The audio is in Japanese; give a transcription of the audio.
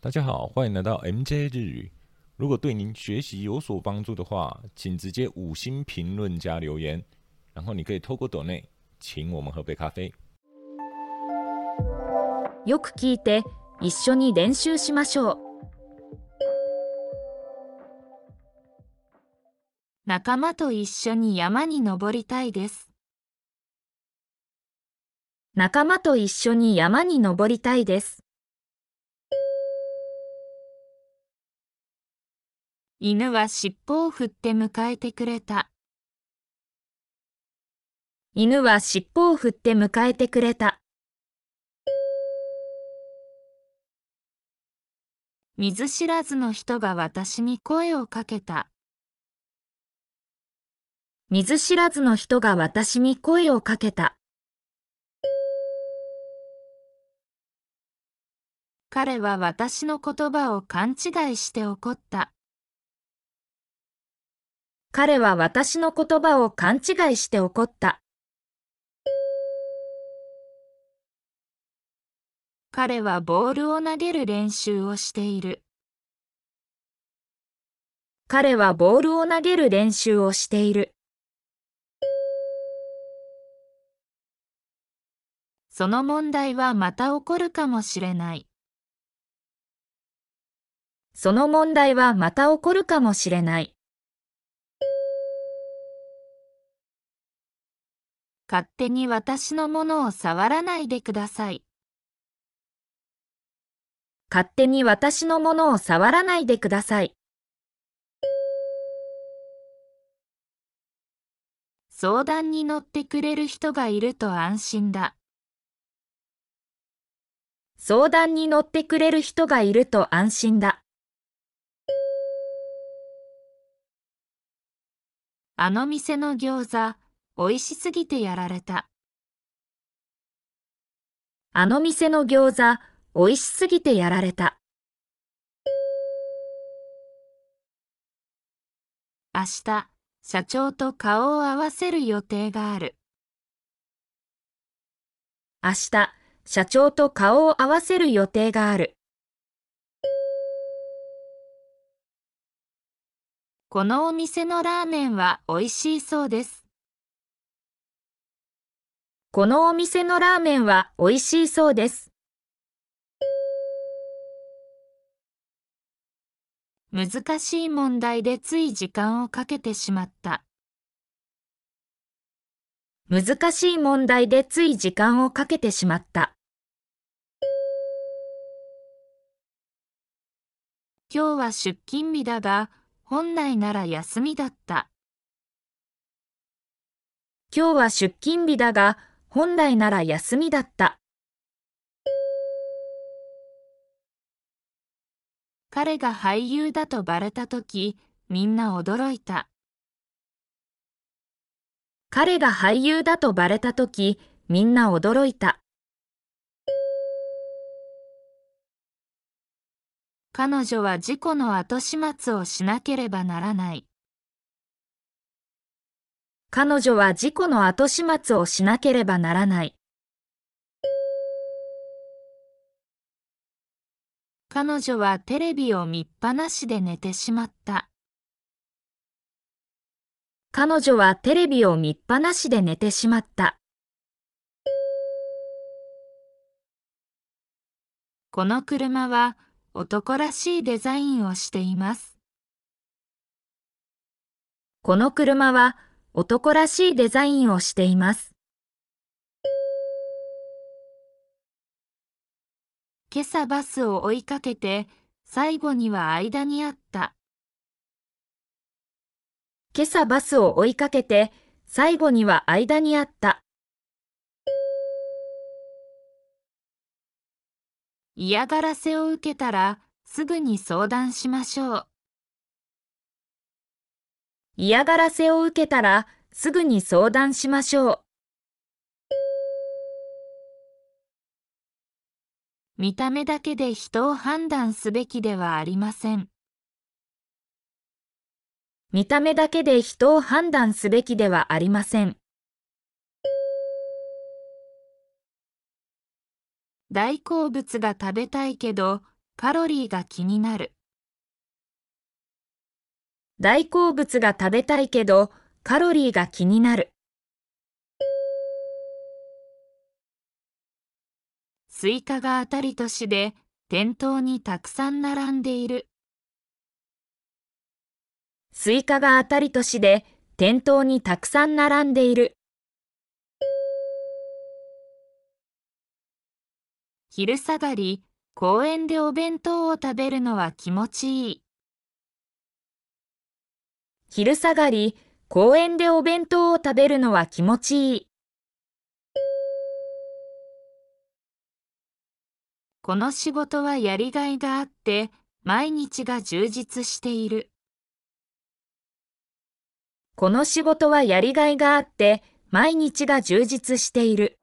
大家好，欢迎来到 MJ 日语。如果对您学习有所帮助的话，请直接五星评论加留言，然后你可以透过抖内请我们喝杯咖啡。よく聞いて一緒に練習しましょう。仲間と一緒に山に登りたいです。仲間と一緒に山に登りたいです。 犬は尻尾を振って迎えてくれた。犬は尻尾を振って迎えてくれた。見ず知らずの人が私に声をかけた。見ず知らずの人が私に声をかけた。彼は私の言葉を勘違いして怒った。彼は私の言葉を勘違いして怒った。彼はボールを投げる練習をしている。彼はボールを投げる練習をしている。その問題はまた起こるかもしれない。その問題はまた起こるかもしれない。勝手に私のものを触らないでください。勝手に私のものを触らないでください。相談に乗ってくれる人がいると安心だ。相談に乗ってくれる人がいると安心だ。あの店の餃子、美味しすぎてやられた。あの店の餃子、美味しすぎてやられた。明日、社長と顔を合わせる予定がある。明日、社長と顔を合わせる予定がある。このお店のラーメンは美味しいそうです。このお店のラーメンは美味しいそうです。難しい問題でつい時間をかけてしまった。難しい問題でつい時間をかけてしまった。今日は出勤日だが、本来なら休みだった。今日は出勤日だが、本来なら休みだった。彼が俳優だとバレたとき、みんな驚いた。彼が俳優だとバレたとき、みんな驚いた。彼女は事故の後始末をしなければならない。彼女は事故の後始末をしなければならない。彼女はテレビを見っぱなしで寝てしまった。彼女はテレビを見っぱなしで寝てしまった。この車は男らしいデザインをしています。この車は男らしいデザインをしています。今朝バスを追いかけて最後には間にあった。今朝バスを追いかけて最後には間にあった。嫌がらせを受けたらすぐに相談しましょう。嫌がらせを受けたらすぐに相談しましょう。見た目だけで人を判断すべきではありません。見た目だけで人を判断すべきではありません。大好物が食べたいけど、カロリーが気になる。大好物が食べたいけど、カロリーが気になる。スイカが当たり年で、店頭にたくさん並んでいる。スイカが当たり年で、店頭にたくさん並んでいる。昼下がり、公園でお弁当を食べるのは気持ちいい。昼下がり、公園でお弁当を食べるのは気持ちいい。この仕事はやりがいがあって、毎日が充実している。この仕事はやりがいがあって、毎日が充実している。